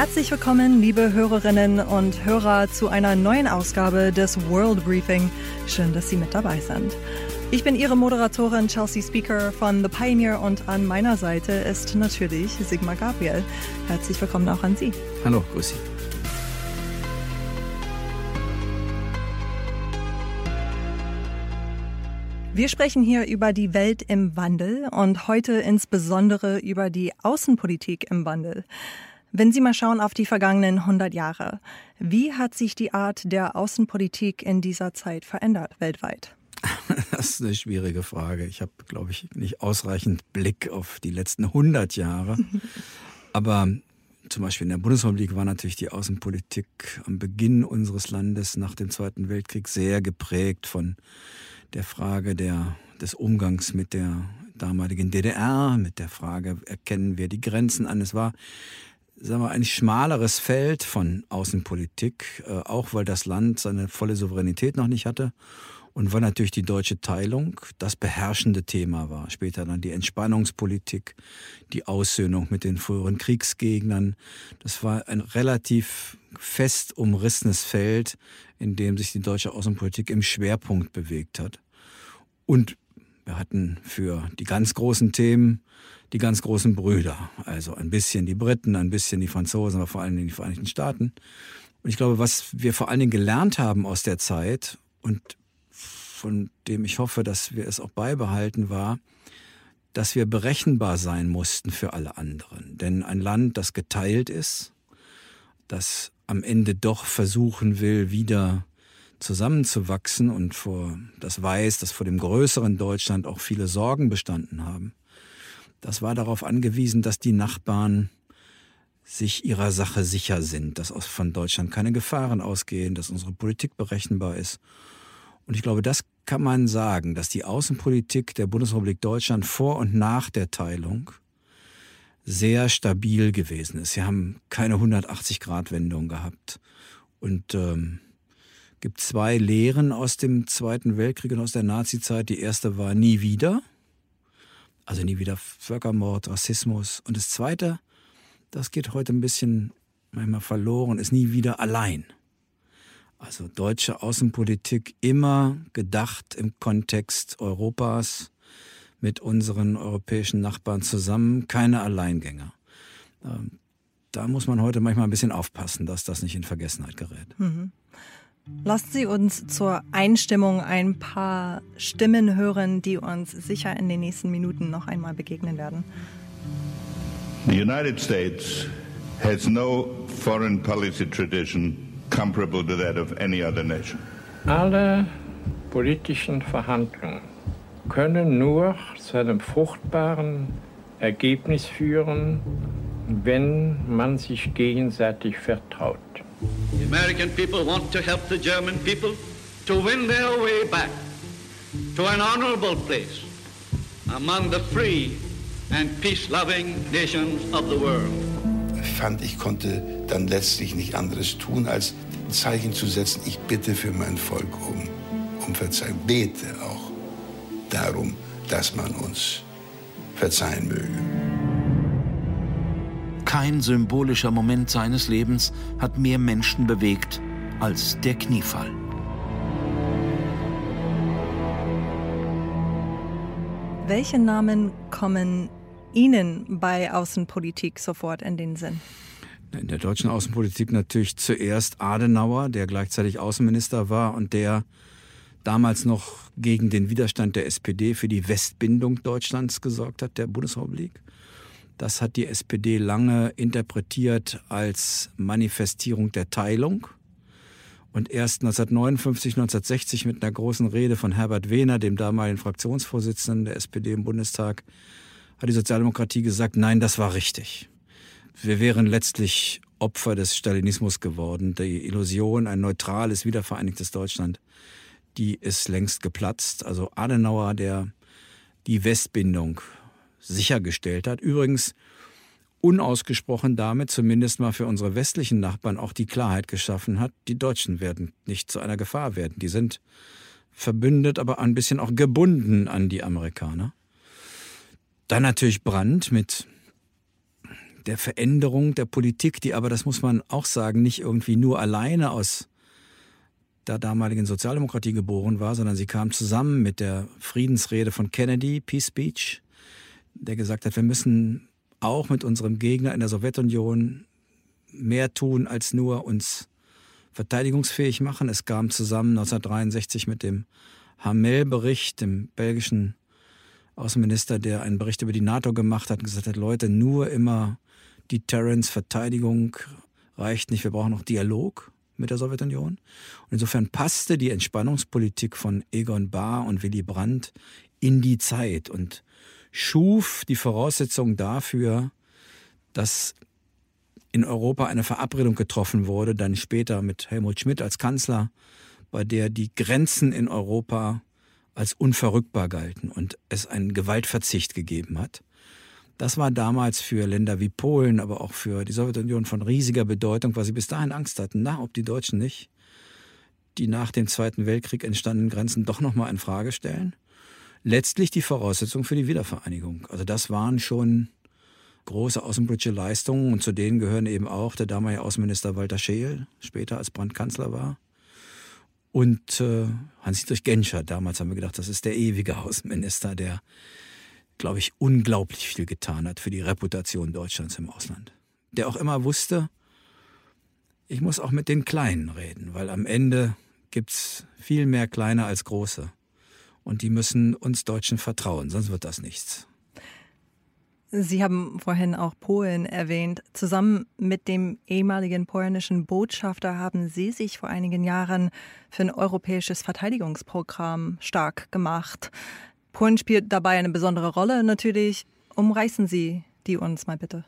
Herzlich willkommen, liebe Hörerinnen und Hörer, zu einer neuen Ausgabe des World Briefing. Schön, dass Sie mit dabei sind. Ich bin Ihre Moderatorin Chelsea Speaker von The Pioneer und an meiner Seite ist natürlich Sigmar Gabriel. Herzlich willkommen auch an Sie. Hallo, grüß Sie. Wir sprechen hier über die Welt im Wandel und heute insbesondere über die Außenpolitik im Wandel. Wenn Sie mal schauen auf die vergangenen 100 Jahre, wie hat sich die Art der Außenpolitik in dieser Zeit verändert weltweit? Das ist eine schwierige Frage. Ich habe, glaube ich, nicht ausreichend Blick auf die letzten 100 Jahre. Aber zum Beispiel in der Bundesrepublik war natürlich die Außenpolitik am Beginn unseres Landes nach dem Zweiten Weltkrieg sehr geprägt von der Frage der, des Umgangs mit der damaligen DDR, mit der Frage, erkennen wir die Grenzen an. Es war sagen wir, ein schmaleres Feld von Außenpolitik, äh, auch weil das Land seine volle Souveränität noch nicht hatte und weil natürlich die deutsche Teilung das beherrschende Thema war. Später dann die Entspannungspolitik, die Aussöhnung mit den früheren Kriegsgegnern. Das war ein relativ fest umrissenes Feld, in dem sich die deutsche Außenpolitik im Schwerpunkt bewegt hat. Und wir hatten für die ganz großen Themen die ganz großen Brüder. Also ein bisschen die Briten, ein bisschen die Franzosen, aber vor allem die Vereinigten Staaten. Und ich glaube, was wir vor allen Dingen gelernt haben aus der Zeit und von dem ich hoffe, dass wir es auch beibehalten, war, dass wir berechenbar sein mussten für alle anderen. Denn ein Land, das geteilt ist, das am Ende doch versuchen will, wieder zusammenzuwachsen und vor, das weiß, dass vor dem größeren Deutschland auch viele Sorgen bestanden haben, das war darauf angewiesen, dass die Nachbarn sich ihrer Sache sicher sind, dass von Deutschland keine Gefahren ausgehen, dass unsere Politik berechenbar ist. Und ich glaube, das kann man sagen, dass die Außenpolitik der Bundesrepublik Deutschland vor und nach der Teilung sehr stabil gewesen ist. Sie haben keine 180-Grad-Wendung gehabt. Und ähm, gibt zwei Lehren aus dem Zweiten Weltkrieg und aus der Nazizeit. Die erste war nie wieder. Also nie wieder Völkermord, Rassismus. Und das Zweite, das geht heute ein bisschen manchmal verloren, ist nie wieder allein. Also deutsche Außenpolitik immer gedacht im Kontext Europas mit unseren europäischen Nachbarn zusammen, keine Alleingänger. Ähm, da muss man heute manchmal ein bisschen aufpassen, dass das nicht in Vergessenheit gerät. Mhm. Lassen Sie uns zur Einstimmung ein paar Stimmen hören, die uns sicher in den nächsten Minuten noch einmal begegnen werden. The United States has no foreign policy tradition comparable to that of any other nation. Alle politischen Verhandlungen können nur zu einem fruchtbaren Ergebnis führen, wenn man sich gegenseitig vertraut. The American people want to help the German people to win their way back to an honorable place among the free and peace-loving nations of the world. Ich fand, ich konnte dann letztlich nicht anderes tun, als ein Zeichen zu setzen, ich bitte für mein Volk um, um Verzeihung, bete auch darum, dass man uns verzeihen möge. Kein symbolischer Moment seines Lebens hat mehr Menschen bewegt als der Kniefall. Welche Namen kommen Ihnen bei Außenpolitik sofort in den Sinn? In der deutschen Außenpolitik natürlich zuerst Adenauer, der gleichzeitig Außenminister war und der damals noch gegen den Widerstand der SPD für die Westbindung Deutschlands gesorgt hat, der Bundesrepublik. Das hat die SPD lange interpretiert als Manifestierung der Teilung. Und erst 1959, 1960 mit einer großen Rede von Herbert Wehner, dem damaligen Fraktionsvorsitzenden der SPD im Bundestag, hat die Sozialdemokratie gesagt, nein, das war richtig. Wir wären letztlich Opfer des Stalinismus geworden. Die Illusion, ein neutrales, wiedervereinigtes Deutschland, die ist längst geplatzt. Also Adenauer, der die Westbindung sichergestellt hat. Übrigens unausgesprochen damit zumindest mal für unsere westlichen Nachbarn auch die Klarheit geschaffen hat, die Deutschen werden nicht zu einer Gefahr werden. Die sind verbündet, aber ein bisschen auch gebunden an die Amerikaner. Dann natürlich Brandt mit der Veränderung der Politik, die aber, das muss man auch sagen, nicht irgendwie nur alleine aus der damaligen Sozialdemokratie geboren war, sondern sie kam zusammen mit der Friedensrede von Kennedy, Peace Speech, der gesagt hat, wir müssen auch mit unserem Gegner in der Sowjetunion mehr tun, als nur uns verteidigungsfähig machen. Es kam zusammen 1963 mit dem Hamel-Bericht, dem belgischen Außenminister, der einen Bericht über die NATO gemacht hat und gesagt hat, Leute, nur immer Deterrence, Verteidigung reicht nicht, wir brauchen noch Dialog mit der Sowjetunion. Und insofern passte die Entspannungspolitik von Egon Bahr und Willy Brandt in die Zeit und schuf die Voraussetzungen dafür, dass in Europa eine Verabredung getroffen wurde, dann später mit Helmut Schmidt als Kanzler, bei der die Grenzen in Europa als unverrückbar galten und es einen Gewaltverzicht gegeben hat. Das war damals für Länder wie Polen, aber auch für die Sowjetunion von riesiger Bedeutung, weil sie bis dahin Angst hatten, na, ob die Deutschen nicht die nach dem Zweiten Weltkrieg entstandenen Grenzen doch nochmal in Frage stellen. Letztlich die Voraussetzung für die Wiedervereinigung. Also das waren schon große außenpolitische Leistungen und zu denen gehören eben auch der damalige Außenminister Walter Scheel, später als Brandkanzler war, und äh, Hans-Dietrich Genscher. Damals haben wir gedacht, das ist der ewige Außenminister, der glaube ich, unglaublich viel getan hat für die Reputation Deutschlands im Ausland. Der auch immer wusste, ich muss auch mit den Kleinen reden, weil am Ende gibt es viel mehr Kleine als Große. Und die müssen uns Deutschen vertrauen, sonst wird das nichts. Sie haben vorhin auch Polen erwähnt. Zusammen mit dem ehemaligen polnischen Botschafter haben Sie sich vor einigen Jahren für ein europäisches Verteidigungsprogramm stark gemacht. Polen spielt dabei eine besondere Rolle natürlich. Umreißen Sie die uns mal bitte.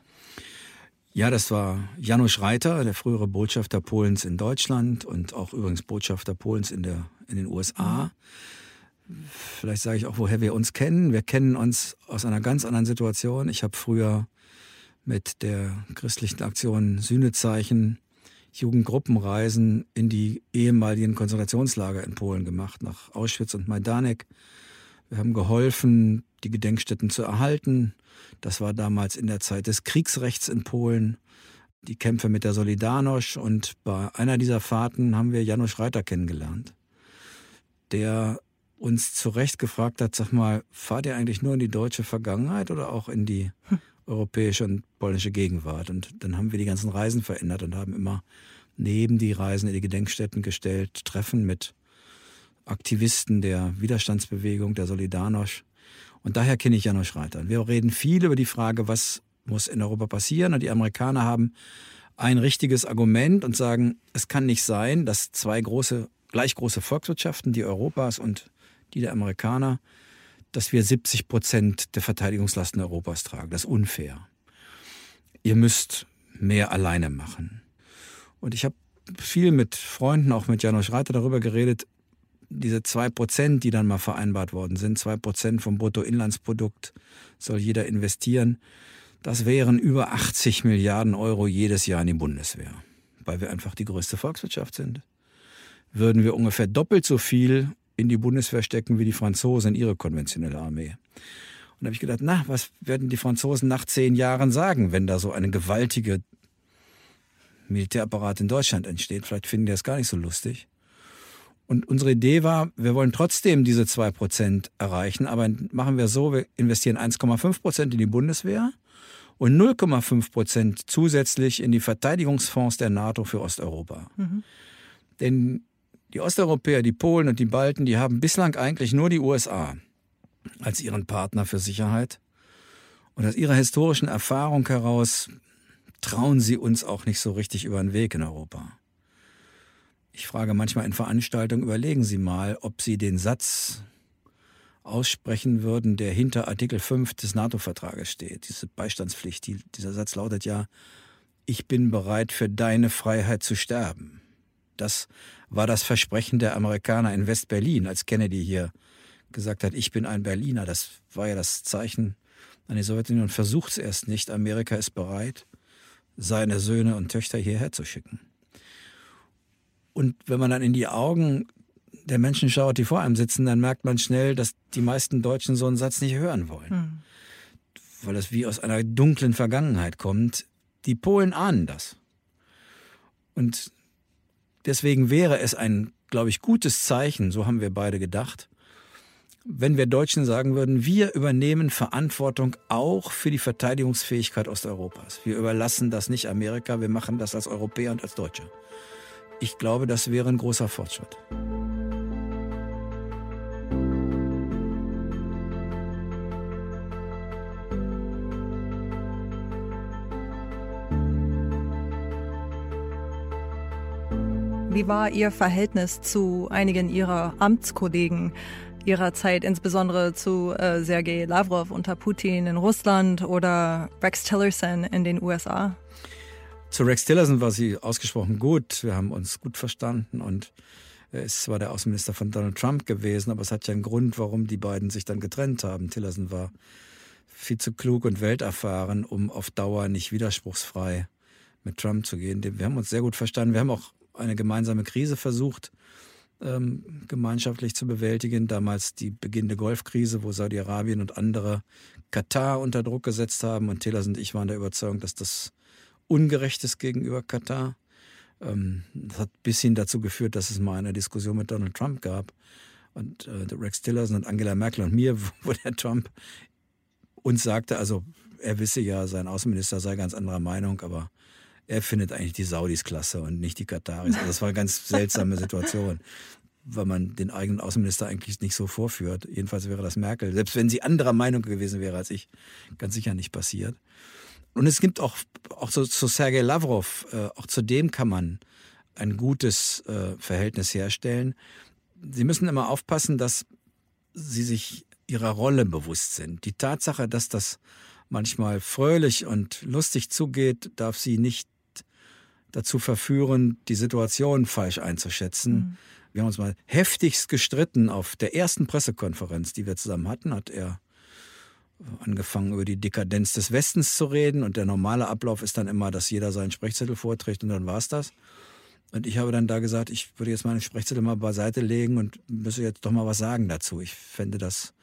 Ja, das war Janusz Reiter, der frühere Botschafter Polens in Deutschland und auch übrigens Botschafter Polens in, der, in den USA. Vielleicht sage ich auch, woher wir uns kennen. Wir kennen uns aus einer ganz anderen Situation. Ich habe früher mit der christlichen Aktion Sühnezeichen Jugendgruppenreisen in die ehemaligen Konzentrationslager in Polen gemacht, nach Auschwitz und Majdanek. Wir haben geholfen, die Gedenkstätten zu erhalten. Das war damals in der Zeit des Kriegsrechts in Polen. Die Kämpfe mit der Solidarność und bei einer dieser Fahrten haben wir Janusz Reiter kennengelernt, der uns zu Recht gefragt hat, sag mal, fahrt ihr eigentlich nur in die deutsche Vergangenheit oder auch in die hm. europäische und polnische Gegenwart? Und dann haben wir die ganzen Reisen verändert und haben immer neben die Reisen in die Gedenkstätten gestellt, Treffen mit Aktivisten der Widerstandsbewegung, der Solidarność. Und daher kenne ich Janusz Reiter. Wir reden viel über die Frage, was muss in Europa passieren. Und die Amerikaner haben ein richtiges Argument und sagen, es kann nicht sein, dass zwei große, gleich große Volkswirtschaften, die Europas und die der Amerikaner, dass wir 70 Prozent der Verteidigungslasten Europas tragen. Das ist unfair. Ihr müsst mehr alleine machen. Und ich habe viel mit Freunden, auch mit Janusz Reiter darüber geredet, diese zwei Prozent, die dann mal vereinbart worden sind, zwei Prozent vom Bruttoinlandsprodukt soll jeder investieren. Das wären über 80 Milliarden Euro jedes Jahr in die Bundeswehr, weil wir einfach die größte Volkswirtschaft sind. Würden wir ungefähr doppelt so viel in die Bundeswehr stecken wie die Franzosen in ihre konventionelle Armee. Und da habe ich gedacht, na, was werden die Franzosen nach zehn Jahren sagen, wenn da so eine gewaltige Militärapparat in Deutschland entsteht? Vielleicht finden die das gar nicht so lustig. Und unsere Idee war, wir wollen trotzdem diese 2% erreichen, aber machen wir so, wir investieren 1,5% in die Bundeswehr und 0,5% zusätzlich in die Verteidigungsfonds der NATO für Osteuropa. Mhm. Denn die Osteuropäer, die Polen und die Balten, die haben bislang eigentlich nur die USA als ihren Partner für Sicherheit. Und aus ihrer historischen Erfahrung heraus trauen sie uns auch nicht so richtig über den Weg in Europa. Ich frage manchmal in Veranstaltungen, überlegen Sie mal, ob Sie den Satz aussprechen würden, der hinter Artikel 5 des NATO-Vertrages steht, diese Beistandspflicht. Die, dieser Satz lautet ja, ich bin bereit für deine Freiheit zu sterben. Das war das Versprechen der Amerikaner in West-Berlin, als Kennedy hier gesagt hat, ich bin ein Berliner. Das war ja das Zeichen an die Sowjetunion. Versucht es erst nicht. Amerika ist bereit, seine Söhne und Töchter hierher zu schicken. Und wenn man dann in die Augen der Menschen schaut, die vor einem sitzen, dann merkt man schnell, dass die meisten Deutschen so einen Satz nicht hören wollen. Hm. weil es wie aus einer dunklen Vergangenheit kommt. Die Polen ahnen das. Und deswegen wäre es ein, glaube ich, gutes Zeichen, so haben wir beide gedacht, wenn wir Deutschen sagen würden, wir übernehmen Verantwortung auch für die Verteidigungsfähigkeit Osteuropas. Wir überlassen das nicht Amerika, wir machen das als Europäer und als Deutsche. Ich glaube, das wäre ein großer Fortschritt. Wie war Ihr Verhältnis zu einigen Ihrer Amtskollegen Ihrer Zeit, insbesondere zu äh, Sergei Lavrov unter Putin in Russland oder Rex Tillerson in den USA? Zu Rex Tillerson war sie ausgesprochen gut. Wir haben uns gut verstanden und er ist zwar der Außenminister von Donald Trump gewesen, aber es hat ja einen Grund, warum die beiden sich dann getrennt haben. Tillerson war viel zu klug und welterfahren, um auf Dauer nicht widerspruchsfrei mit Trump zu gehen. Wir haben uns sehr gut verstanden. Wir haben auch eine gemeinsame Krise versucht, ähm, gemeinschaftlich zu bewältigen. Damals die beginnende Golfkrise, wo Saudi-Arabien und andere Katar unter Druck gesetzt haben. Und Tillerson und ich waren der Überzeugung, dass das ungerecht ist gegenüber Katar. Ähm, das hat bis hin dazu geführt, dass es mal eine Diskussion mit Donald Trump gab. Und äh, Rex Tillerson und Angela Merkel und mir, wo der Trump uns sagte, also er wisse ja, sein Außenminister sei ganz anderer Meinung, aber er findet eigentlich die Saudis klasse und nicht die Kataris. Also das war eine ganz seltsame Situation, weil man den eigenen Außenminister eigentlich nicht so vorführt. Jedenfalls wäre das Merkel, selbst wenn sie anderer Meinung gewesen wäre als ich, ganz sicher nicht passiert. Und es gibt auch, auch zu, zu Sergei Lavrov, äh, auch zu dem kann man ein gutes äh, Verhältnis herstellen. Sie müssen immer aufpassen, dass sie sich ihrer Rolle bewusst sind. Die Tatsache, dass das manchmal fröhlich und lustig zugeht, darf sie nicht dazu verführen, die Situation falsch einzuschätzen. Mhm. Wir haben uns mal heftigst gestritten auf der ersten Pressekonferenz, die wir zusammen hatten, hat er angefangen über die Dekadenz des Westens zu reden und der normale Ablauf ist dann immer, dass jeder seinen Sprechzettel vorträgt und dann war es das. Und ich habe dann da gesagt, ich würde jetzt meinen Sprechzettel mal beiseite legen und müsse jetzt doch mal was sagen dazu. Ich fände das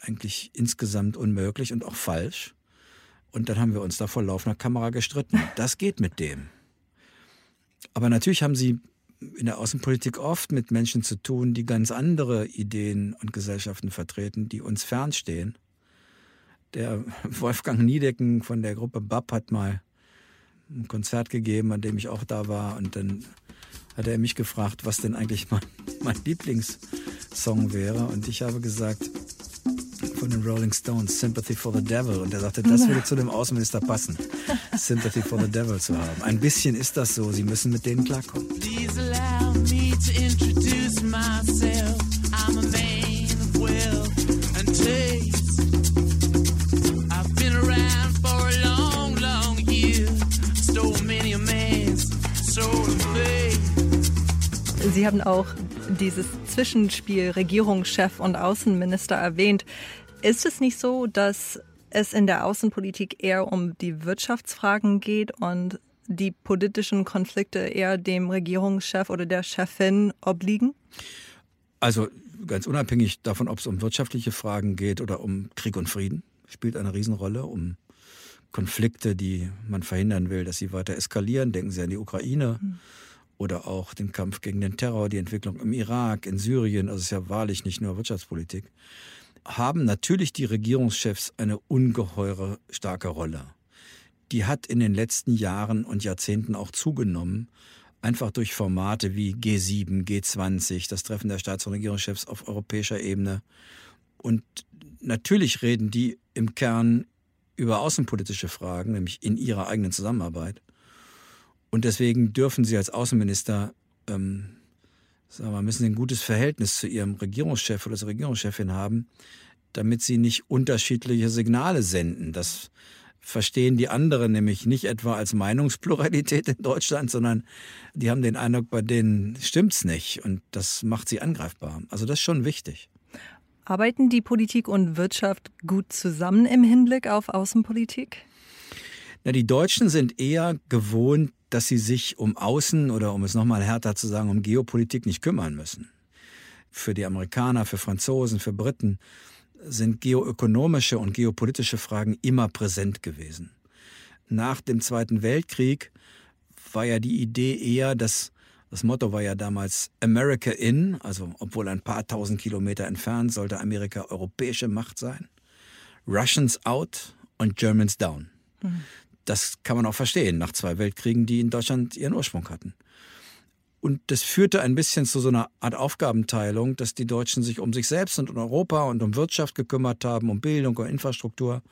eigentlich insgesamt unmöglich und auch falsch. Und dann haben wir uns da vor laufender Kamera gestritten. Das geht mit dem. Aber natürlich haben sie in der Außenpolitik oft mit Menschen zu tun, die ganz andere Ideen und Gesellschaften vertreten, die uns fernstehen. Der Wolfgang Niedecken von der Gruppe BAP hat mal ein Konzert gegeben, an dem ich auch da war. Und dann hat er mich gefragt, was denn eigentlich mein, mein Lieblingssong wäre. Und ich habe gesagt, von den Rolling Stones, Sympathy for the Devil. Und er sagte, das würde zu dem Außenminister passen, Sympathy for the Devil zu haben. Ein bisschen ist das so, sie müssen mit denen klarkommen. Please allow me to introduce myself. I'm a man of wealth and taste. I've been around for a long, long year. Stole many a man's soul and faith. Sie haben auch dieses Zwischenspiel Regierungschef und Außenminister erwähnt. Ist es nicht so, dass es in der Außenpolitik eher um die Wirtschaftsfragen geht und die politischen Konflikte eher dem Regierungschef oder der Chefin obliegen? Also ganz unabhängig davon, ob es um wirtschaftliche Fragen geht oder um Krieg und Frieden, spielt eine Riesenrolle, um Konflikte, die man verhindern will, dass sie weiter eskalieren. Denken Sie an die Ukraine. Mhm oder auch den Kampf gegen den Terror, die Entwicklung im Irak, in Syrien, also es ist ja wahrlich nicht nur Wirtschaftspolitik haben natürlich die Regierungschefs eine ungeheure starke Rolle. Die hat in den letzten Jahren und Jahrzehnten auch zugenommen, einfach durch Formate wie G7, G20, das Treffen der Staats- und Regierungschefs auf europäischer Ebene. Und natürlich reden die im Kern über außenpolitische Fragen, nämlich in ihrer eigenen Zusammenarbeit. Und deswegen dürfen sie als Außenminister ähm, sagen wir, müssen ein gutes Verhältnis zu ihrem Regierungschef oder zur Regierungschefin haben, damit sie nicht unterschiedliche Signale senden. Das verstehen die anderen nämlich nicht etwa als Meinungspluralität in Deutschland, sondern die haben den Eindruck, bei denen stimmt's nicht und das macht sie angreifbar. Also das ist schon wichtig. Arbeiten die Politik und Wirtschaft gut zusammen im Hinblick auf Außenpolitik? Na, die Deutschen sind eher gewohnt, dass sie sich um Außen oder um es nochmal härter zu sagen, um Geopolitik nicht kümmern müssen. Für die Amerikaner, für Franzosen, für Briten sind geoökonomische und geopolitische Fragen immer präsent gewesen. Nach dem Zweiten Weltkrieg war ja die Idee eher, dass das Motto war ja damals America in, also obwohl ein paar tausend Kilometer entfernt sollte Amerika europäische Macht sein. Russians out und Germans down. Mhm. Das kann man auch verstehen nach zwei Weltkriegen, die in Deutschland ihren Ursprung hatten. Und das führte ein bisschen zu so einer Art Aufgabenteilung, dass die Deutschen sich um sich selbst und um Europa und um Wirtschaft gekümmert haben, um Bildung und Infrastruktur,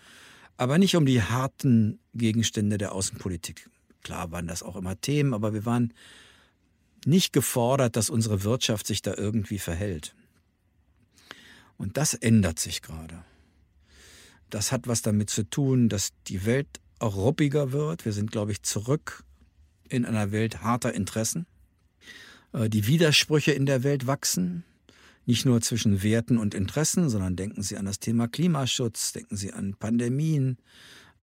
aber nicht um die harten Gegenstände der Außenpolitik. Klar waren das auch immer Themen, aber wir waren nicht gefordert, dass unsere Wirtschaft sich da irgendwie verhält. Und das ändert sich gerade. Das hat was damit zu tun, dass die Welt ruppiger wird. Wir sind, glaube ich, zurück in einer Welt harter Interessen. Äh, die Widersprüche in der Welt wachsen, nicht nur zwischen Werten und Interessen, sondern denken Sie an das Thema Klimaschutz, denken Sie an Pandemien,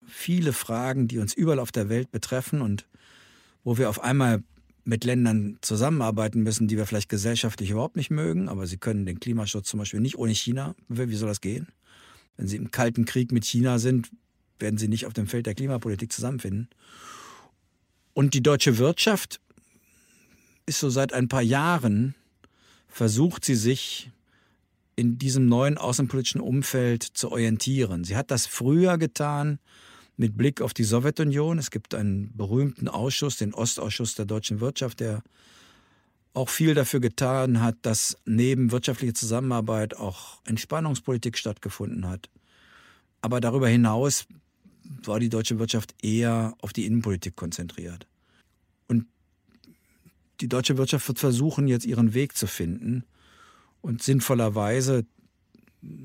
viele Fragen, die uns überall auf der Welt betreffen und wo wir auf einmal mit Ländern zusammenarbeiten müssen, die wir vielleicht gesellschaftlich überhaupt nicht mögen, aber sie können den Klimaschutz zum Beispiel nicht ohne China. Wie soll das gehen? Wenn sie im kalten Krieg mit China sind, werden sie nicht auf dem Feld der Klimapolitik zusammenfinden. Und die deutsche Wirtschaft ist so seit ein paar Jahren, versucht sie sich in diesem neuen außenpolitischen Umfeld zu orientieren. Sie hat das früher getan mit Blick auf die Sowjetunion. Es gibt einen berühmten Ausschuss, den Ostausschuss der deutschen Wirtschaft, der auch viel dafür getan hat, dass neben wirtschaftlicher Zusammenarbeit auch Entspannungspolitik stattgefunden hat. Aber darüber hinaus war die deutsche Wirtschaft eher auf die Innenpolitik konzentriert. Und die deutsche Wirtschaft wird versuchen, jetzt ihren Weg zu finden. Und sinnvollerweise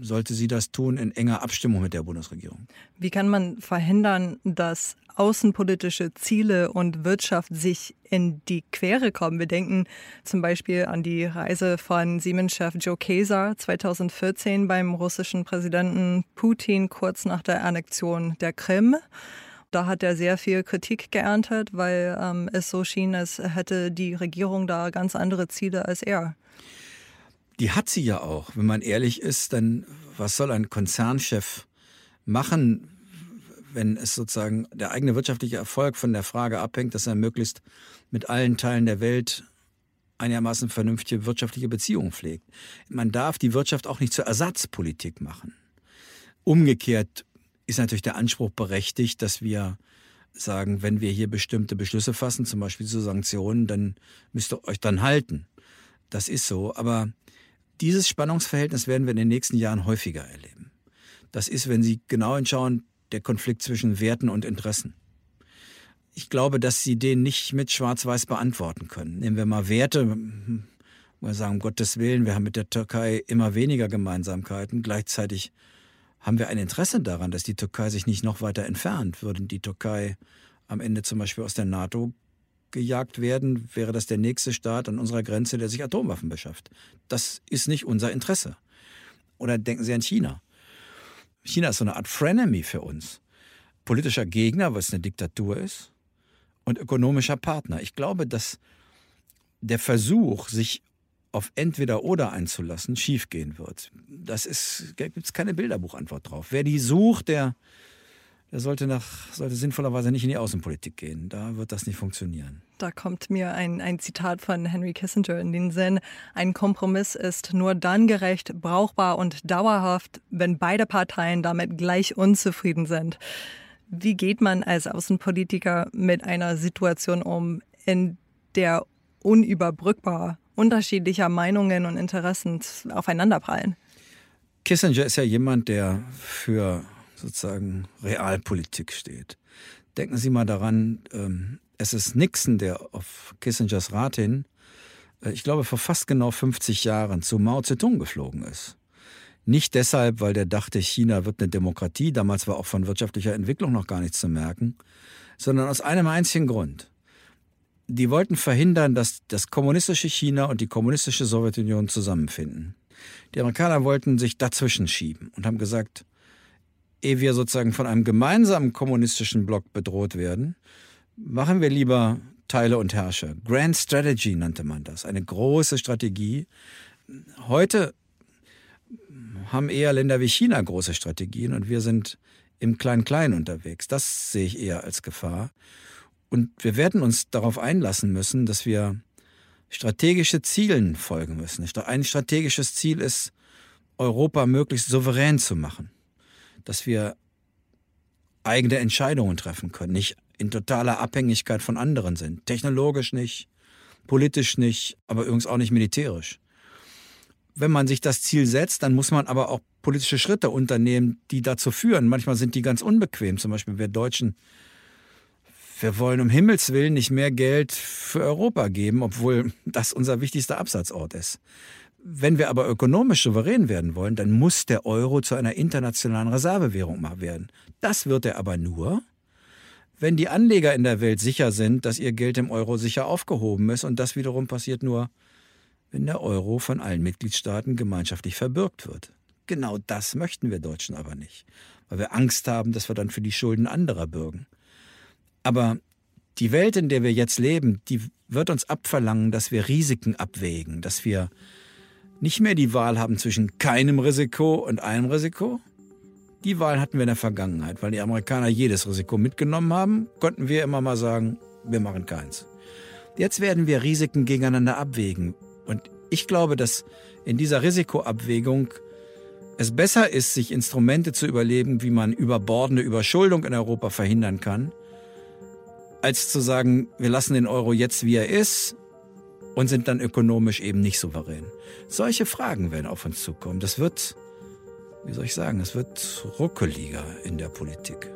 sollte sie das tun in enger Abstimmung mit der Bundesregierung. Wie kann man verhindern, dass außenpolitische Ziele und Wirtschaft sich in die Quere kommen? Wir denken zum Beispiel an die Reise von Siemens-Chef Joe Kaeser 2014 beim russischen Präsidenten Putin kurz nach der Annexion der Krim. Da hat er sehr viel Kritik geerntet, weil ähm, es so schien, als hätte die Regierung da ganz andere Ziele als er. Die hat sie ja auch. Wenn man ehrlich ist, dann was soll ein Konzernchef machen, wenn es sozusagen der eigene wirtschaftliche Erfolg von der Frage abhängt, dass er möglichst mit allen Teilen der Welt einigermaßen vernünftige wirtschaftliche Beziehungen pflegt. Man darf die Wirtschaft auch nicht zur Ersatzpolitik machen. Umgekehrt ist natürlich der Anspruch berechtigt, dass wir sagen, wenn wir hier bestimmte Beschlüsse fassen, zum Beispiel zu Sanktionen, dann müsst ihr euch dann halten. Das ist so. Aber dieses Spannungsverhältnis werden wir in den nächsten Jahren häufiger erleben. Das ist, wenn Sie genau hinschauen, der Konflikt zwischen Werten und Interessen. Ich glaube, dass Sie den nicht mit Schwarz-Weiß beantworten können. Nehmen wir mal Werte. Wir sagen, um Gottes Willen, wir haben mit der Türkei immer weniger Gemeinsamkeiten. Gleichzeitig haben wir ein Interesse daran, dass die Türkei sich nicht noch weiter entfernt. Würden die Türkei am Ende zum Beispiel aus der NATO gejagt werden, wäre das der nächste Staat an unserer Grenze, der sich Atomwaffen beschafft. Das ist nicht unser Interesse. Oder denken Sie an China. China ist so eine Art Frenemy für uns. Politischer Gegner, weil es eine Diktatur ist, und ökonomischer Partner. Ich glaube, dass der Versuch, sich auf entweder oder einzulassen, schiefgehen wird. Das ist, gibt es keine Bilderbuchantwort drauf. Wer die sucht, der, der sollte, nach, sollte sinnvollerweise nicht in die Außenpolitik gehen. Da wird das nicht funktionieren. Da kommt mir ein, ein Zitat von Henry Kissinger in den Sinn. Ein Kompromiss ist nur dann gerecht, brauchbar und dauerhaft, wenn beide Parteien damit gleich unzufrieden sind. Wie geht man als Außenpolitiker mit einer Situation um, in der unüberbrückbar unterschiedlicher Meinungen und Interessen aufeinanderprallen. Kissinger ist ja jemand, der für sozusagen Realpolitik steht. Denken Sie mal daran, ähm, es ist Nixon, der auf Kissingers Rat hin, äh, ich glaube, vor fast genau 50 Jahren zu Mao Zedong geflogen ist. Nicht deshalb, weil der dachte, China wird eine Demokratie, damals war auch von wirtschaftlicher Entwicklung noch gar nichts zu merken, sondern aus einem einzigen Grund die wollten verhindern, dass das kommunistische China und die kommunistische Sowjetunion zusammenfinden. Die Amerikaner wollten sich dazwischen schieben und haben gesagt, ehe wir sozusagen von einem gemeinsamen kommunistischen Block bedroht werden, machen wir lieber Teile und Herrsche. Grand Strategy nannte man das, eine große Strategie. Heute haben eher Länder wie China große Strategien und wir sind im Klein-Klein unterwegs. Das sehe ich eher als Gefahr. Und wir werden uns darauf einlassen müssen, dass wir strategische Zielen folgen müssen. Ein strategisches Ziel ist, Europa möglichst souverän zu machen. Dass wir eigene Entscheidungen treffen können, nicht in totaler Abhängigkeit von anderen sind. Technologisch nicht, politisch nicht, aber übrigens auch nicht militärisch. Wenn man sich das Ziel setzt, dann muss man aber auch politische Schritte unternehmen, die dazu führen. Manchmal sind die ganz unbequem. Zum Beispiel wir Deutschen, wir wollen um Himmels Willen nicht mehr Geld für Europa geben, obwohl das unser wichtigster Absatzort ist. Wenn wir aber ökonomisch souverän werden wollen, dann muss der Euro zu einer internationalen Reservewährung werden. Das wird er aber nur, wenn die Anleger in der Welt sicher sind, dass ihr Geld im Euro sicher aufgehoben ist. Und das wiederum passiert nur, wenn der Euro von allen Mitgliedstaaten gemeinschaftlich verbürgt wird. Genau das möchten wir Deutschen aber nicht, weil wir Angst haben, dass wir dann für die Schulden anderer bürgen. Aber die Welt, in der wir jetzt leben, die wird uns abverlangen, dass wir Risiken abwägen, dass wir nicht mehr die Wahl haben zwischen keinem Risiko und einem Risiko. Die Wahl hatten wir in der Vergangenheit, weil die Amerikaner jedes Risiko mitgenommen haben, konnten wir immer mal sagen, wir machen keins. Jetzt werden wir Risiken gegeneinander abwägen. Und ich glaube, dass in dieser Risikoabwägung es besser ist, sich Instrumente zu überleben, wie man überbordende Überschuldung in Europa verhindern kann, als zu sagen, wir lassen den Euro jetzt, wie er ist, und sind dann ökonomisch eben nicht souverän. Solche Fragen werden auf uns zukommen. Das wird, wie soll ich sagen, es wird ruckeliger in der Politik.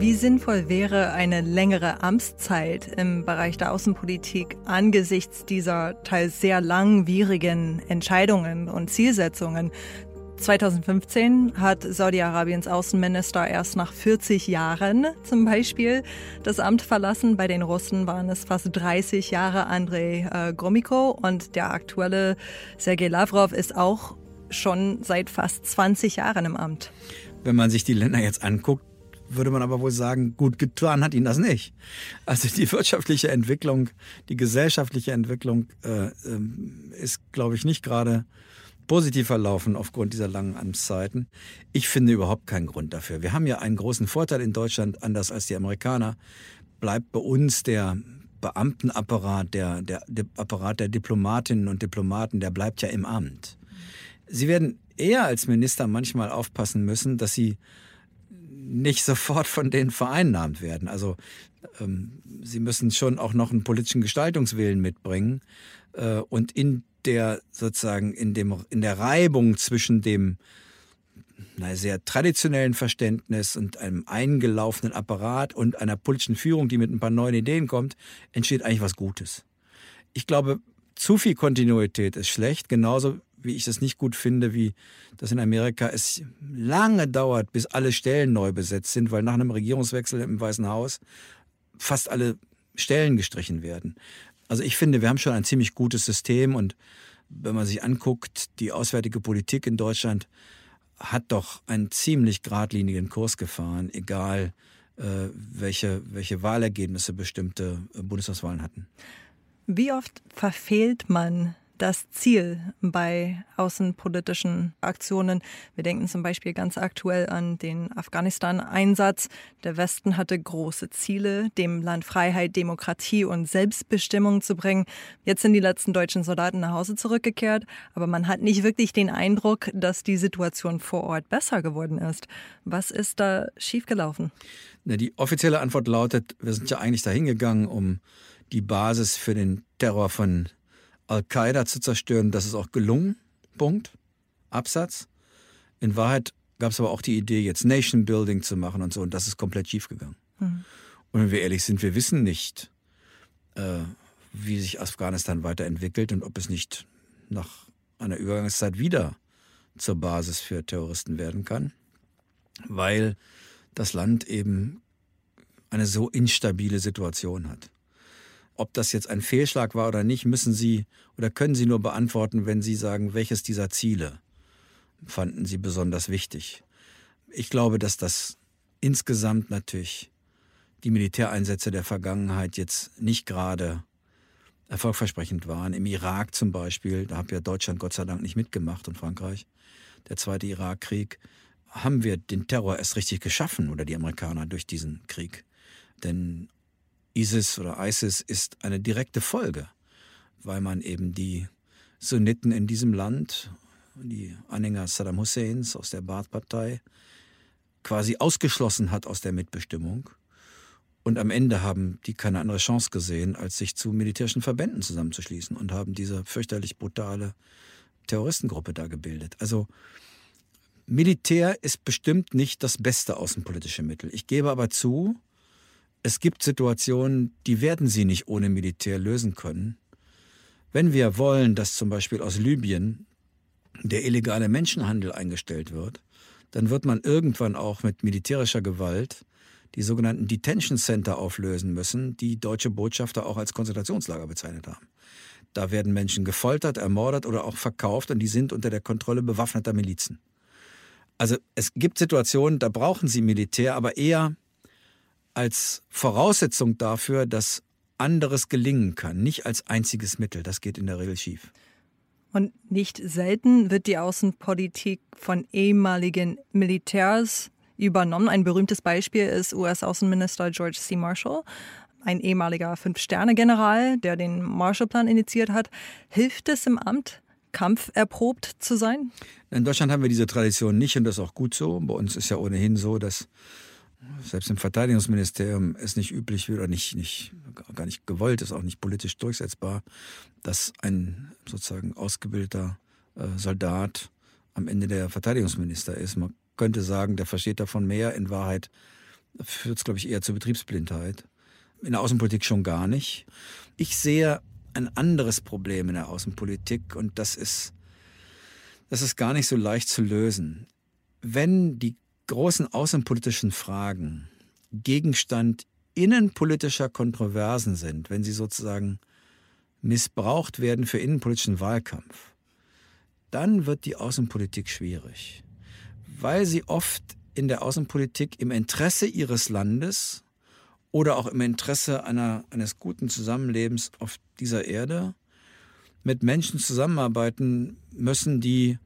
Wie sinnvoll wäre eine längere Amtszeit im Bereich der Außenpolitik angesichts dieser teils sehr langwierigen Entscheidungen und Zielsetzungen? 2015 hat Saudi-Arabiens Außenminister erst nach 40 Jahren zum Beispiel das Amt verlassen. Bei den Russen waren es fast 30 Jahre Andrei äh, Gromyko und der aktuelle Sergei Lavrov ist auch schon seit fast 20 Jahren im Amt. Wenn man sich die Länder jetzt anguckt, würde man aber wohl sagen, gut getan hat ihn das nicht. Also die wirtschaftliche Entwicklung, die gesellschaftliche Entwicklung äh, ähm, ist, glaube ich, nicht gerade positiv verlaufen aufgrund dieser langen Amtszeiten. Ich finde überhaupt keinen Grund dafür. Wir haben ja einen großen Vorteil in Deutschland, anders als die Amerikaner, bleibt bei uns der Beamtenapparat, der, der, der Apparat der Diplomatinnen und Diplomaten, der bleibt ja im Amt. Sie werden eher als Minister manchmal aufpassen müssen, dass sie nicht sofort von denen vereinnahmt werden. Also ähm, sie müssen schon auch noch einen politischen Gestaltungswillen mitbringen äh, und in der sozusagen in dem in der Reibung zwischen dem na, sehr traditionellen Verständnis und einem eingelaufenen Apparat und einer politischen Führung, die mit ein paar neuen Ideen kommt, entsteht eigentlich was Gutes. Ich glaube, zu viel Kontinuität ist schlecht, genauso wie ich das nicht gut finde, wie das in Amerika es lange dauert, bis alle Stellen neu besetzt sind, weil nach einem Regierungswechsel im Weißen Haus fast alle Stellen gestrichen werden. Also ich finde, wir haben schon ein ziemlich gutes System und wenn man sich anguckt, die auswärtige Politik in Deutschland hat doch einen ziemlich geradlinigen Kurs gefahren, egal äh, welche, welche Wahlergebnisse bestimmte äh, Bundestagswahlen hatten. Wie oft verfehlt man das Ziel bei außenpolitischen Aktionen. Wir denken zum Beispiel ganz aktuell an den Afghanistan-Einsatz. Der Westen hatte große Ziele, dem Land Freiheit, Demokratie und Selbstbestimmung zu bringen. Jetzt sind die letzten deutschen Soldaten nach Hause zurückgekehrt, aber man hat nicht wirklich den Eindruck, dass die Situation vor Ort besser geworden ist. Was ist da schiefgelaufen? Na, die offizielle Antwort lautet, wir sind ja eigentlich dahin gegangen, um die Basis für den Terror von Al-Qaida zu zerstören. Das ist auch gelungen. Punkt. Absatz. In Wahrheit gab es aber auch die Idee, jetzt Nation Building zu machen und so. Und das ist komplett schiefgegangen. Mhm. Und wenn wir ehrlich sind, wir wissen nicht, äh, wie sich Afghanistan weiterentwickelt und ob es nicht nach einer Übergangszeit wieder zur Basis für Terroristen werden kann, weil das Land eben eine so instabile Situation hat. Ob das jetzt ein Fehlschlag war oder nicht, müssen Sie oder können Sie nur beantworten, wenn Sie sagen, welches dieser Ziele fanden Sie besonders wichtig. Ich glaube, dass das insgesamt natürlich die Militäreinsätze der Vergangenheit jetzt nicht gerade erfolgversprechend waren. Im Irak zum Beispiel, da hat ja Deutschland Gott sei Dank nicht mitgemacht und Frankreich, der zweite Irakkrieg, haben wir den Terror erst richtig geschaffen oder die Amerikaner durch diesen Krieg. Denn ISIS oder ISIS ist eine direkte Folge, weil man eben die Sunniten in diesem Land, die Anhänger Saddam Husseins aus der Baath-Partei, quasi ausgeschlossen hat aus der Mitbestimmung. Und am Ende haben die keine andere Chance gesehen, als sich zu militärischen Verbänden zusammenzuschließen und haben diese fürchterlich brutale Terroristengruppe da gebildet. Also Militär ist bestimmt nicht das beste außenpolitische Mittel. Ich gebe aber zu, es gibt Situationen, die werden sie nicht ohne Militär lösen können. Wenn wir wollen, dass zum Beispiel aus Libyen der illegale Menschenhandel eingestellt wird, dann wird man irgendwann auch mit militärischer Gewalt die sogenannten Detention Center auflösen müssen, die deutsche Botschafter auch als Konzentrationslager bezeichnet haben. Da werden Menschen gefoltert, ermordet oder auch verkauft und die sind unter der Kontrolle bewaffneter Milizen. Also es gibt Situationen, da brauchen sie Militär, aber eher als Voraussetzung dafür, dass anderes gelingen kann, nicht als einziges Mittel. Das geht in der Regel schief. Und nicht selten wird die Außenpolitik von ehemaligen Militärs übernommen. Ein berühmtes Beispiel ist US-Außenminister George C. Marshall, ein ehemaliger Fünf-Sterne-General, der den Marshallplan initiiert hat. Hilft es im Amt, kampferprobt zu sein? In Deutschland haben wir diese Tradition nicht und das ist auch gut so. Bei uns ist ja ohnehin so, dass selbst im Verteidigungsministerium es nicht üblich wird oder nicht, nicht, gar nicht gewollt ist, auch nicht politisch durchsetzbar, dass ein sozusagen ausgebildeter äh, Soldat am Ende der Verteidigungsminister ist. Man könnte sagen, der versteht davon mehr. In Wahrheit führt es, glaube ich, eher zur Betriebsblindheit. In der Außenpolitik schon gar nicht. Ich sehe ein anderes Problem in der Außenpolitik und das ist, das ist gar nicht so leicht zu lösen. Wenn die großen außenpolitischen Fragen Gegenstand innenpolitischer Kontroversen sind, wenn sie sozusagen missbraucht werden für innenpolitischen Wahlkampf, dann wird die Außenpolitik schwierig, weil sie oft in der Außenpolitik im Interesse ihres Landes oder auch im Interesse einer, eines guten Zusammenlebens auf dieser Erde mit Menschen zusammenarbeiten müssen, die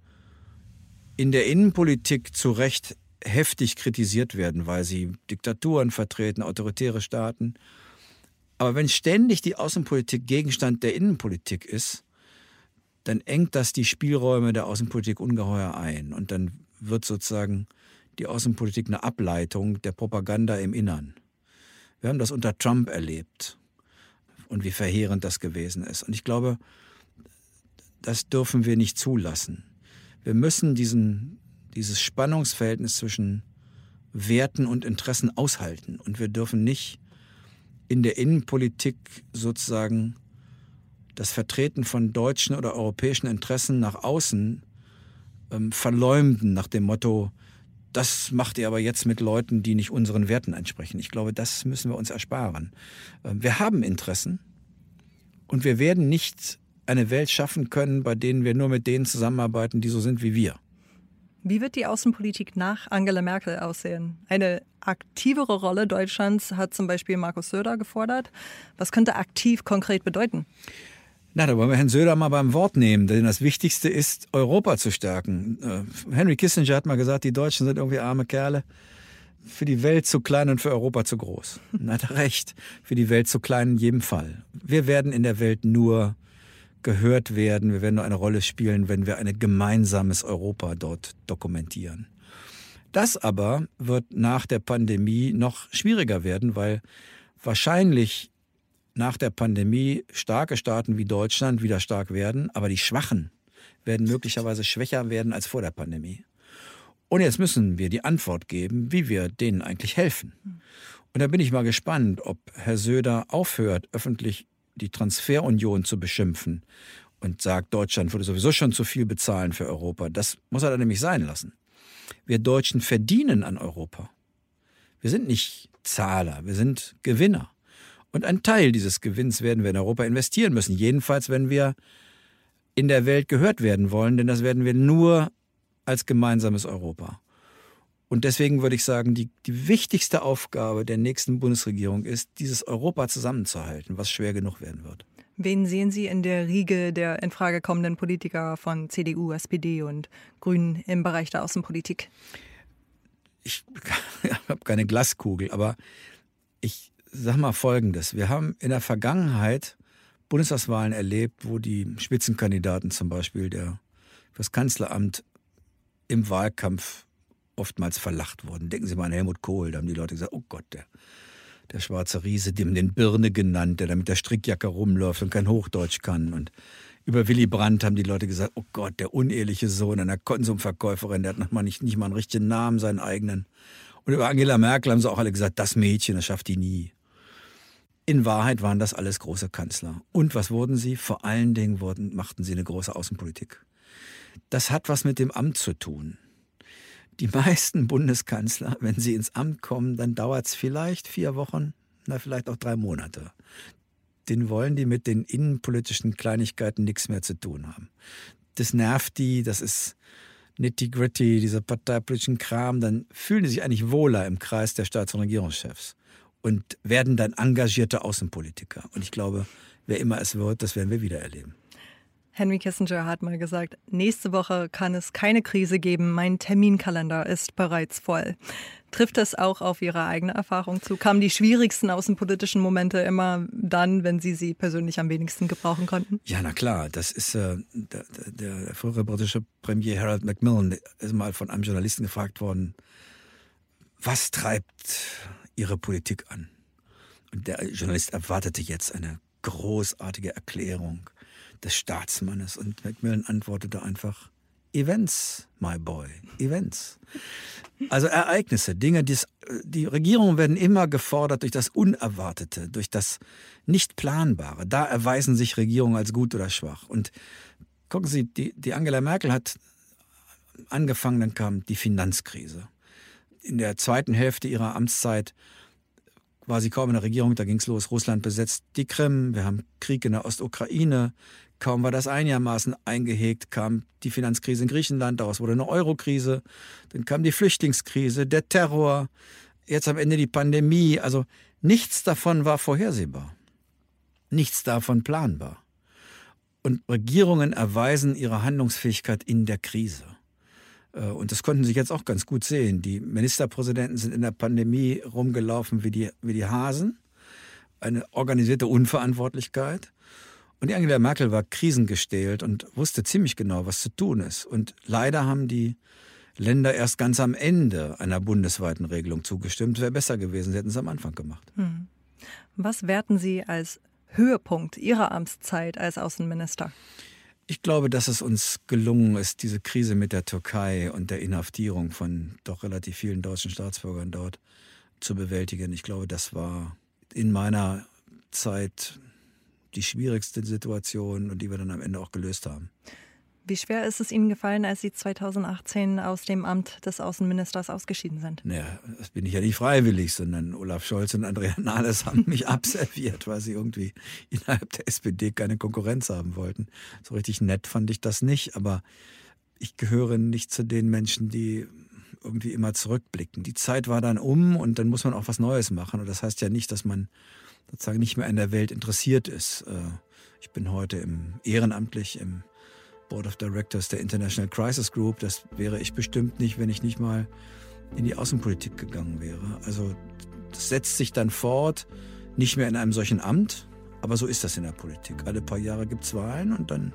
in der Innenpolitik zu Recht heftig kritisiert werden, weil sie Diktaturen vertreten, autoritäre Staaten. Aber wenn ständig die Außenpolitik Gegenstand der Innenpolitik ist, dann engt das die Spielräume der Außenpolitik ungeheuer ein. Und dann wird sozusagen die Außenpolitik eine Ableitung der Propaganda im Innern. Wir haben das unter Trump erlebt und wie verheerend das gewesen ist. Und ich glaube, das dürfen wir nicht zulassen. Wir müssen diesen dieses Spannungsverhältnis zwischen Werten und Interessen aushalten. Und wir dürfen nicht in der Innenpolitik sozusagen das Vertreten von deutschen oder europäischen Interessen nach außen ähm, verleumden nach dem Motto, das macht ihr aber jetzt mit Leuten, die nicht unseren Werten entsprechen. Ich glaube, das müssen wir uns ersparen. Ähm, wir haben Interessen und wir werden nicht eine Welt schaffen können, bei denen wir nur mit denen zusammenarbeiten, die so sind wie wir. Wie wird die Außenpolitik nach Angela Merkel aussehen? Eine aktivere Rolle Deutschlands hat zum Beispiel Markus Söder gefordert. Was könnte aktiv konkret bedeuten? Na, da wollen wir Herrn Söder mal beim Wort nehmen, denn das Wichtigste ist, Europa zu stärken. Äh, Henry Kissinger hat mal gesagt, die Deutschen sind irgendwie arme Kerle. Für die Welt zu klein und für Europa zu groß. Na, hat er recht. Für die Welt zu klein in jedem Fall. Wir werden in der Welt nur gehört werden. Wir werden nur eine Rolle spielen, wenn wir ein gemeinsames Europa dort dokumentieren. Das aber wird nach der Pandemie noch schwieriger werden, weil wahrscheinlich nach der Pandemie starke Staaten wie Deutschland wieder stark werden, aber die Schwachen werden möglicherweise schwächer werden als vor der Pandemie. Und jetzt müssen wir die Antwort geben, wie wir denen eigentlich helfen. Und da bin ich mal gespannt, ob Herr Söder aufhört, öffentlich die Transferunion zu beschimpfen und sagt, Deutschland würde sowieso schon zu viel bezahlen für Europa. Das muss er dann nämlich sein lassen. Wir Deutschen verdienen an Europa. Wir sind nicht Zahler, wir sind Gewinner. Und einen Teil dieses Gewinns werden wir in Europa investieren müssen. Jedenfalls, wenn wir in der Welt gehört werden wollen, denn das werden wir nur als gemeinsames Europa. Und deswegen würde ich sagen, die, die wichtigste Aufgabe der nächsten Bundesregierung ist, dieses Europa zusammenzuhalten, was schwer genug werden wird. Wen sehen Sie in der Riege der in Frage kommenden Politiker von CDU, SPD und Grünen im Bereich der Außenpolitik? Ich habe keine Glaskugel, aber ich sage mal Folgendes. Wir haben in der Vergangenheit Bundestagswahlen erlebt, wo die Spitzenkandidaten zum Beispiel der, das Kanzleramt im Wahlkampf oftmals verlacht wurden. Denken Sie mal an Helmut Kohl, da haben die Leute gesagt, oh Gott, der der schwarze Riese, dem den Birne genannt, der da mit der Strickjacke rumläuft und kein Hochdeutsch kann. Und über Willy Brandt haben die Leute gesagt, oh Gott, der uneheliche Sohn einer Konsumverkäuferin, der hat noch mal nicht, nicht mal einen richtigen Namen, seinen eigenen. Und über Angela Merkel haben sie auch alle gesagt, das Mädchen, das schafft die nie. In Wahrheit waren das alles große Kanzler. Und was wurden sie? Vor allen Dingen wurden, machten sie eine große Außenpolitik. Das hat was mit dem Amt zu tun. Die meisten Bundeskanzler, wenn sie ins Amt kommen, dann dauert es vielleicht vier Wochen, na vielleicht auch drei Monate. Den wollen die mit den innenpolitischen Kleinigkeiten nichts mehr zu tun haben. Das nervt die, das ist nitty-gritty, dieser parteipolitischen Kram, dann fühlen die sich eigentlich wohler im Kreis der Staats- und Regierungschefs und werden dann engagierte Außenpolitiker. Und ich glaube, wer immer es wird, das werden wir wieder erleben. Henry Kissinger hat mal gesagt, nächste Woche kann es keine Krise geben, mein Terminkalender ist bereits voll. Trifft das auch auf Ihre eigene Erfahrung zu? Kamen die schwierigsten außenpolitischen Momente immer dann, wenn Sie sie persönlich am wenigsten gebrauchen konnten? Ja, na klar. Das ist äh, der, der, der frühere britische Premier Harold Macmillan ist mal von einem Journalisten gefragt worden, was treibt Ihre Politik an? Und der Journalist erwartete jetzt eine großartige Erklärung des Staatsmannes. Und Macmillan antwortete einfach, Events, my boy, Events. Also Ereignisse, Dinge, die, die Regierungen werden immer gefordert durch das Unerwartete, durch das Nicht-Planbare. Da erweisen sich Regierungen als gut oder schwach. Und gucken Sie, die, die Angela Merkel hat angefangen, dann kam die Finanzkrise. In der zweiten Hälfte ihrer Amtszeit war sie kaum in der Regierung, da ging es los, Russland besetzt die Krim, wir haben Krieg in der Ostukraine, kaum war das einigermaßen eingehegt, kam die Finanzkrise in Griechenland, daraus wurde eine Eurokrise, dann kam die Flüchtlingskrise, der Terror, jetzt am Ende die Pandemie, also nichts davon war vorhersehbar, nichts davon planbar. Und Regierungen erweisen ihre Handlungsfähigkeit in der Krise. Äh, und das konnten Sie jetzt auch ganz gut sehen. Die Ministerpräsidenten sind in der Pandemie rumgelaufen wie die, wie die Hasen. Eine organisierte Unverantwortlichkeit. Und die Angela Merkel war krisengestählt und wusste ziemlich genau, was zu tun ist. Und leider haben die Länder erst ganz am Ende einer bundesweiten Regelung zugestimmt. Wäre besser gewesen, sie hätten es am Anfang gemacht. Hm. Was werten Sie als Höhepunkt Ihrer Amtszeit als Außenminister? Ich glaube, dass es uns gelungen ist, diese Krise mit der Türkei und der Inhaftierung von doch relativ vielen deutschen Staatsbürgern dort zu bewältigen. Ich glaube, das war in meiner Zeit die schwierigste Situation und die wir dann am Ende auch gelöst haben. Wie schwer ist es Ihnen gefallen, als Sie 2018 aus dem Amt des Außenministers ausgeschieden sind? Naja, das bin ich ja nicht freiwillig, sondern Olaf Scholz und Andrea Nahles haben mich abserviert, weil sie irgendwie innerhalb der SPD keine Konkurrenz haben wollten. So richtig nett fand ich das nicht, aber ich gehöre nicht zu den Menschen, die irgendwie immer zurückblicken. Die Zeit war dann um und dann muss man auch was Neues machen. Und das heißt ja nicht, dass man sozusagen nicht mehr in der Welt interessiert ist. Äh, ich bin heute im, ehrenamtlich im Board of Directors der International Crisis Group. Das wäre ich bestimmt nicht, wenn ich nicht mal in die Außenpolitik gegangen wäre. Also das setzt sich dann fort, nicht mehr in einem solchen Amt, aber so ist das in der Politik. Alle paar Jahre gibt es Wahlen und dann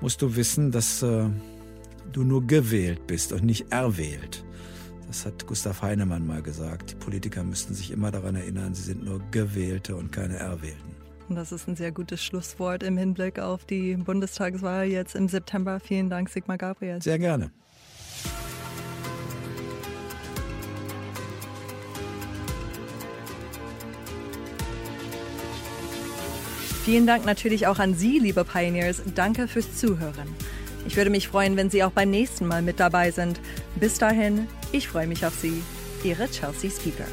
musst du wissen, dass äh, du nur gewählt bist und nicht erwählt. Das hat Gustav Heinemann mal gesagt. Die Politiker müssten sich immer daran erinnern, sie sind nur Gewählte und keine Erwählten. Und das ist ein sehr gutes Schlusswort im Hinblick auf die Bundestagswahl jetzt im September. Vielen Dank, Sigmar Gabriel. Sehr gerne. Vielen Dank natürlich auch an Sie, liebe Pioneers. Danke fürs Zuhören. Ich würde mich freuen, wenn Sie auch beim nächsten Mal mit dabei sind. Bis dahin, ich freue mich auf Sie. Ihre Chelsea Speaker.